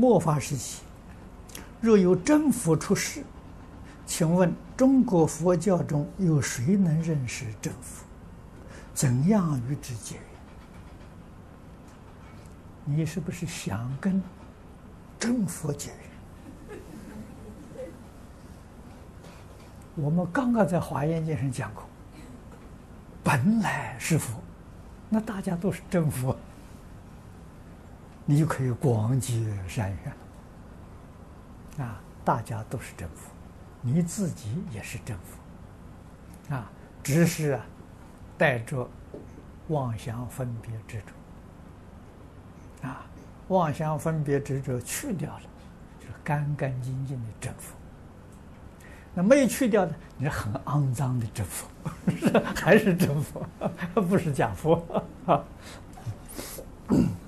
末法时期，若有真佛出世，请问中国佛教中有谁能认识真佛？怎样与之结缘？你是不是想跟真佛结缘？我们刚刚在《华严经》上讲过，本来是佛，那大家都是真佛，你就可以广结善缘啊！大家都是政府，你自己也是政府啊！只是啊，带着妄想分别执着。啊，妄想分别执着去掉了，就是干干净净的政府。那没有去掉的，你是很肮脏的政府，是，还是政府，不是假佛啊。